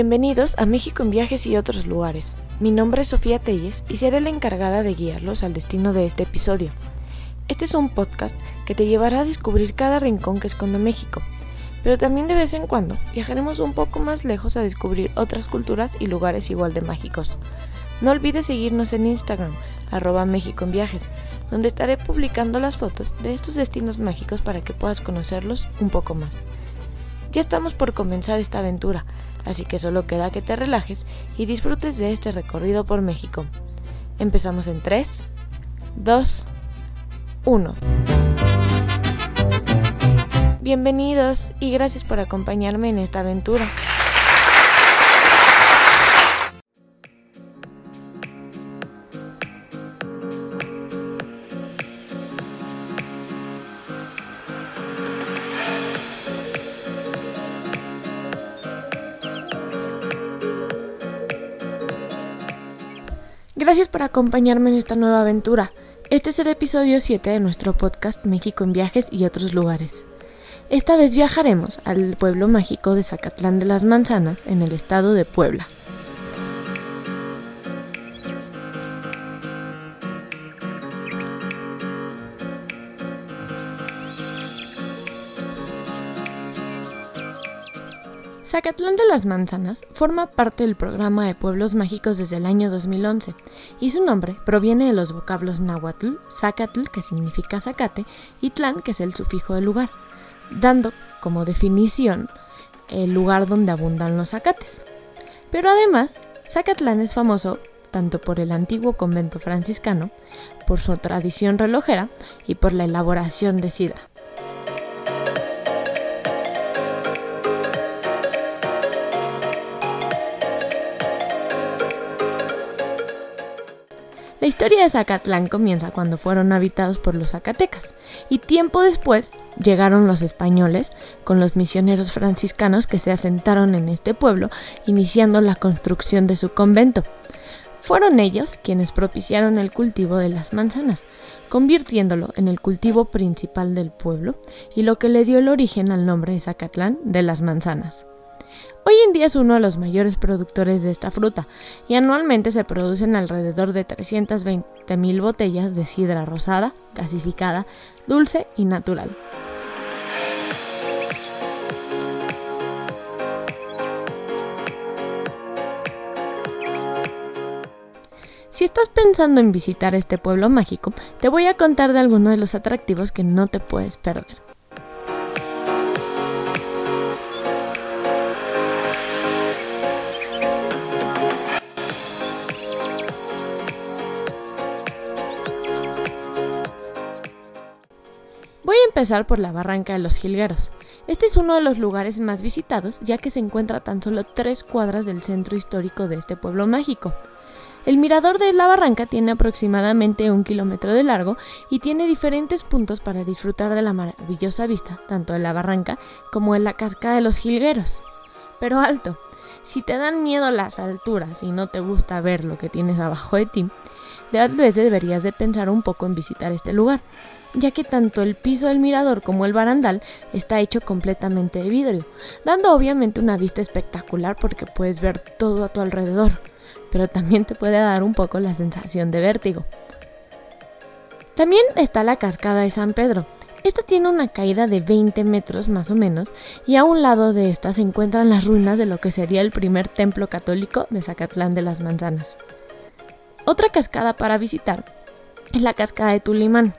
Bienvenidos a México en viajes y otros lugares. Mi nombre es Sofía Telles y seré la encargada de guiarlos al destino de este episodio. Este es un podcast que te llevará a descubrir cada rincón que esconde México, pero también de vez en cuando viajaremos un poco más lejos a descubrir otras culturas y lugares igual de mágicos. No olvides seguirnos en Instagram, arroba México en viajes, donde estaré publicando las fotos de estos destinos mágicos para que puedas conocerlos un poco más. Ya estamos por comenzar esta aventura, así que solo queda que te relajes y disfrutes de este recorrido por México. Empezamos en 3, 2, 1. Bienvenidos y gracias por acompañarme en esta aventura. Gracias por acompañarme en esta nueva aventura. Este es el episodio 7 de nuestro podcast México en viajes y otros lugares. Esta vez viajaremos al pueblo mágico de Zacatlán de las Manzanas, en el estado de Puebla. Zacatlán de las Manzanas forma parte del programa de pueblos mágicos desde el año 2011 y su nombre proviene de los vocablos náhuatl, Zacatl, que significa zacate, y tlán, que es el sufijo del lugar, dando como definición el lugar donde abundan los zacates. Pero además, Zacatlán es famoso tanto por el antiguo convento franciscano, por su tradición relojera y por la elaboración de sidra. Historia de Zacatlán comienza cuando fueron habitados por los zacatecas y tiempo después llegaron los españoles con los misioneros franciscanos que se asentaron en este pueblo iniciando la construcción de su convento. Fueron ellos quienes propiciaron el cultivo de las manzanas, convirtiéndolo en el cultivo principal del pueblo y lo que le dio el origen al nombre de Zacatlán de las manzanas. Hoy en día es uno de los mayores productores de esta fruta y anualmente se producen alrededor de 320.000 botellas de sidra rosada, gasificada, dulce y natural. Si estás pensando en visitar este pueblo mágico, te voy a contar de algunos de los atractivos que no te puedes perder. Empezar por la Barranca de los Jilgueros. Este es uno de los lugares más visitados ya que se encuentra tan solo tres cuadras del centro histórico de este pueblo mágico. El mirador de la barranca tiene aproximadamente un kilómetro de largo y tiene diferentes puntos para disfrutar de la maravillosa vista, tanto de la barranca como de la cascada de los jilgueros. Pero alto, si te dan miedo las alturas y no te gusta ver lo que tienes abajo de ti, tal vez deberías de pensar un poco en visitar este lugar, ya que tanto el piso del mirador como el barandal está hecho completamente de vidrio, dando obviamente una vista espectacular porque puedes ver todo a tu alrededor, pero también te puede dar un poco la sensación de vértigo. También está la cascada de San Pedro. Esta tiene una caída de 20 metros más o menos y a un lado de esta se encuentran las ruinas de lo que sería el primer templo católico de Zacatlán de las Manzanas. Otra cascada para visitar es la cascada de Tulimán.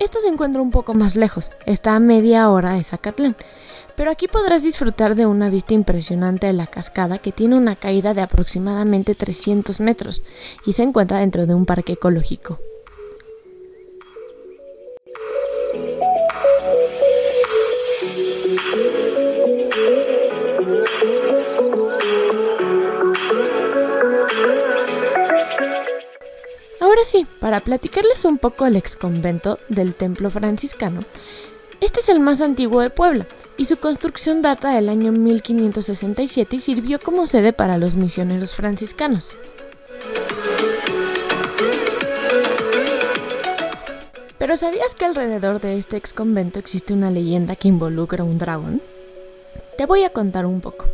Esta se encuentra un poco más lejos, está a media hora de Zacatlán, pero aquí podrás disfrutar de una vista impresionante de la cascada que tiene una caída de aproximadamente 300 metros y se encuentra dentro de un parque ecológico. Ahora sí, para platicarles un poco del exconvento del templo franciscano, este es el más antiguo de Puebla y su construcción data del año 1567 y sirvió como sede para los misioneros franciscanos. Pero ¿sabías que alrededor de este exconvento existe una leyenda que involucra un dragón? Te voy a contar un poco.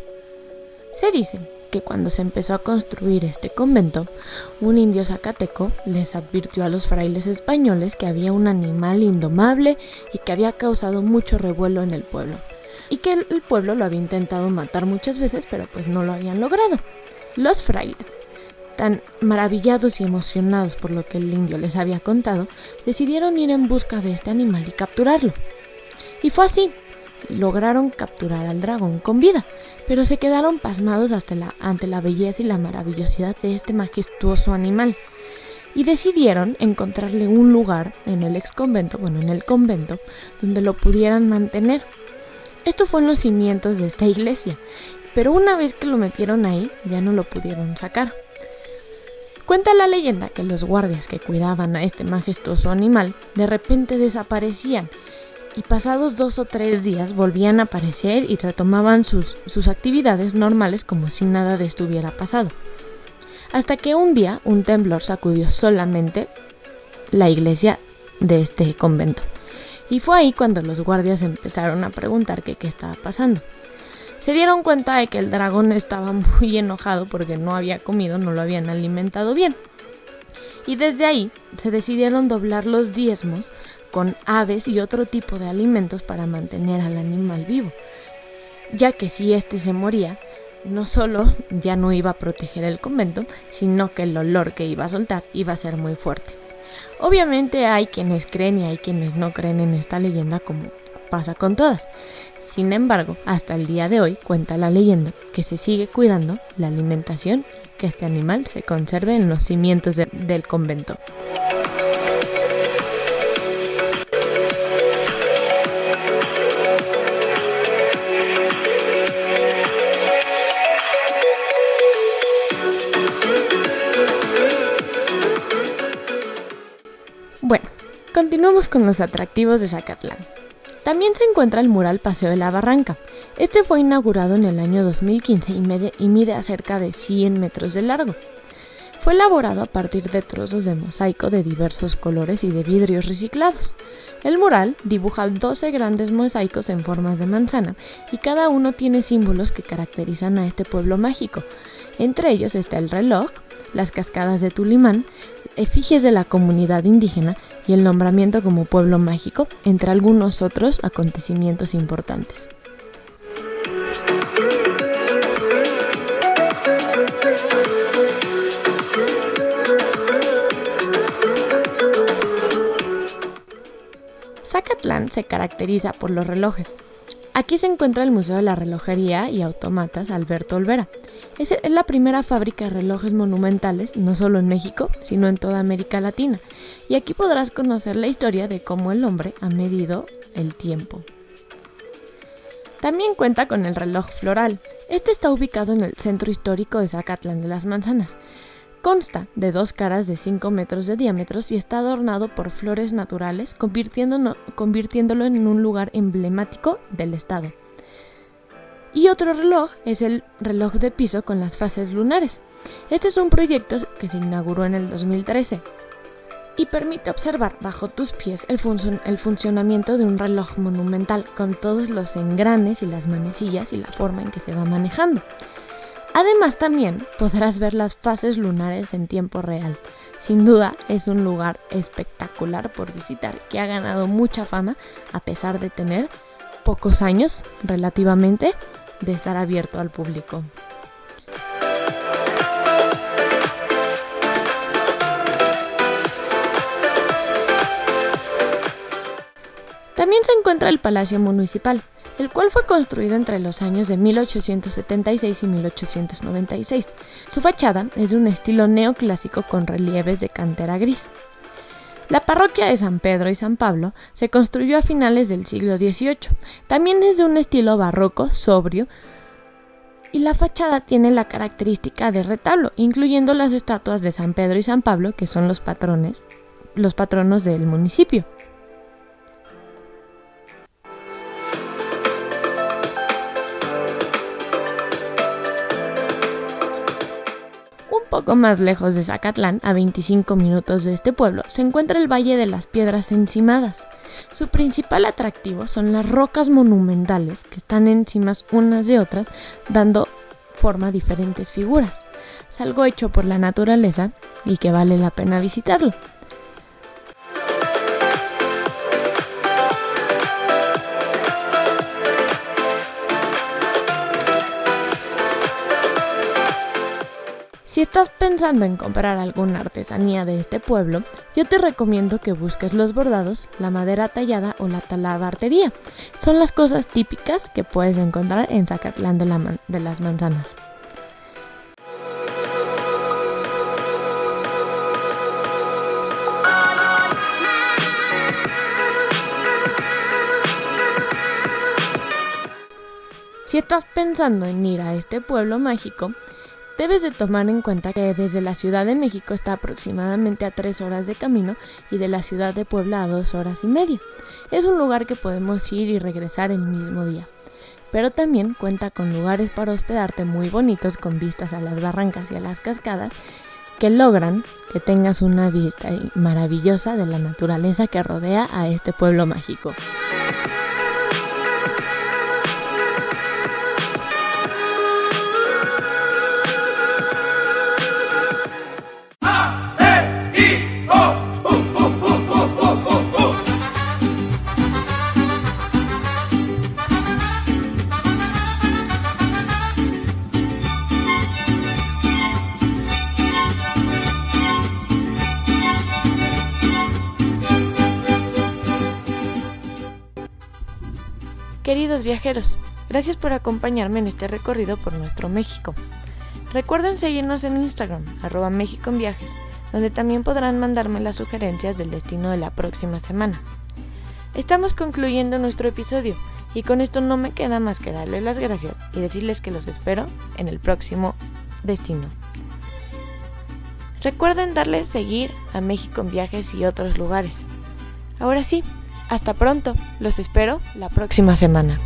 Se dice que cuando se empezó a construir este convento, un indio zacateco les advirtió a los frailes españoles que había un animal indomable y que había causado mucho revuelo en el pueblo, y que el pueblo lo había intentado matar muchas veces, pero pues no lo habían logrado. Los frailes, tan maravillados y emocionados por lo que el indio les había contado, decidieron ir en busca de este animal y capturarlo. Y fue así, lograron capturar al dragón con vida, pero se quedaron pasmados hasta la, ante la belleza y la maravillosidad de este majestuoso animal. Y decidieron encontrarle un lugar en el ex convento, bueno, en el convento, donde lo pudieran mantener. Esto fue en los cimientos de esta iglesia, pero una vez que lo metieron ahí, ya no lo pudieron sacar. Cuenta la leyenda que los guardias que cuidaban a este majestuoso animal de repente desaparecían y pasados dos o tres días volvían a aparecer y retomaban sus, sus actividades normales como si nada de esto hubiera pasado. Hasta que un día un temblor sacudió solamente la iglesia de este convento. Y fue ahí cuando los guardias empezaron a preguntar qué estaba pasando. Se dieron cuenta de que el dragón estaba muy enojado porque no había comido, no lo habían alimentado bien. Y desde ahí se decidieron doblar los diezmos con aves y otro tipo de alimentos para mantener al animal vivo, ya que si éste se moría, no solo ya no iba a proteger el convento, sino que el olor que iba a soltar iba a ser muy fuerte. Obviamente hay quienes creen y hay quienes no creen en esta leyenda como pasa con todas. Sin embargo, hasta el día de hoy cuenta la leyenda que se sigue cuidando la alimentación que este animal se conserve en los cimientos del convento. Continuamos con los atractivos de Zacatlán. También se encuentra el mural Paseo de la Barranca. Este fue inaugurado en el año 2015 y, mide cerca de 100 metros de largo. Fue elaborado a partir de trozos de mosaico de diversos colores y de vidrios reciclados. El mural dibuja 12 grandes mosaicos en formas de manzana y cada uno tiene símbolos que caracterizan a este pueblo mágico. Entre ellos está el reloj, las cascadas de Tulimán, efigies de la comunidad indígena y el nombramiento como pueblo mágico, entre algunos otros acontecimientos importantes. Zacatlán se caracteriza por los relojes, Aquí se encuentra el Museo de la Relojería y Automatas Alberto Olvera. Es la primera fábrica de relojes monumentales, no solo en México, sino en toda América Latina. Y aquí podrás conocer la historia de cómo el hombre ha medido el tiempo. También cuenta con el reloj floral. Este está ubicado en el centro histórico de Zacatlán de las Manzanas. Consta de dos caras de 5 metros de diámetro y está adornado por flores naturales, convirtiéndolo en un lugar emblemático del estado. Y otro reloj es el reloj de piso con las fases lunares. Este es un proyecto que se inauguró en el 2013 y permite observar bajo tus pies el, el, funcionamiento de un reloj monumental con todos los engranes y las manecillas y la forma en que se va manejando. Además también podrás ver las fases lunares en tiempo real. Sin duda es un lugar espectacular por visitar que ha ganado mucha fama a pesar de tener pocos años relativamente de estar abierto al público. También se encuentra el Palacio Municipal, el cual fue construido entre los años de 1876 y 1896. Su fachada es de un estilo neoclásico con relieves de cantera gris. La parroquia de San Pedro y San Pablo se construyó a finales del siglo XVIII. También es de un estilo barroco, sobrio, y la fachada tiene la característica de retablo, incluyendo las estatuas de San Pedro y San Pablo, que son los patrones, los patronos del municipio. Poco más lejos de Zacatlán, a 25 minutos de este pueblo, se encuentra el Valle de las Piedras Encimadas. Su principal atractivo son las rocas monumentales que están encimas unas de otras, dando forma diferentes figuras. Es algo hecho por la naturaleza y que vale la pena visitarlo. Si estás pensando en comprar alguna artesanía de este pueblo, yo te recomiendo que busques los bordados, la madera tallada o la talabartería. Son las cosas típicas que puedes encontrar en Zacatlán de, de las Manzanas. Si estás pensando en ir a este pueblo mágico, Debes de tomar en cuenta que desde la Ciudad de México está aproximadamente a 3 horas de camino y de la ciudad de Puebla a 2 horas y media. Es un lugar que podemos ir y regresar el mismo día. Pero también cuenta con lugares para hospedarte muy bonitos con vistas a las barrancas y a las cascadas que logran que tengas una vista maravillosa de la naturaleza que rodea a este pueblo mágico. Queridos viajeros, gracias por acompañarme en este recorrido por nuestro México. Recuerden seguirnos en Instagram, arroba México en Viajes, donde también podrán mandarme las sugerencias del destino de la próxima semana. Estamos concluyendo nuestro episodio y con esto no me queda más que darles las gracias y decirles que los espero en el próximo destino. Recuerden darles seguir a México en Viajes y otros lugares. Ahora sí, hasta pronto, los espero la próxima semana.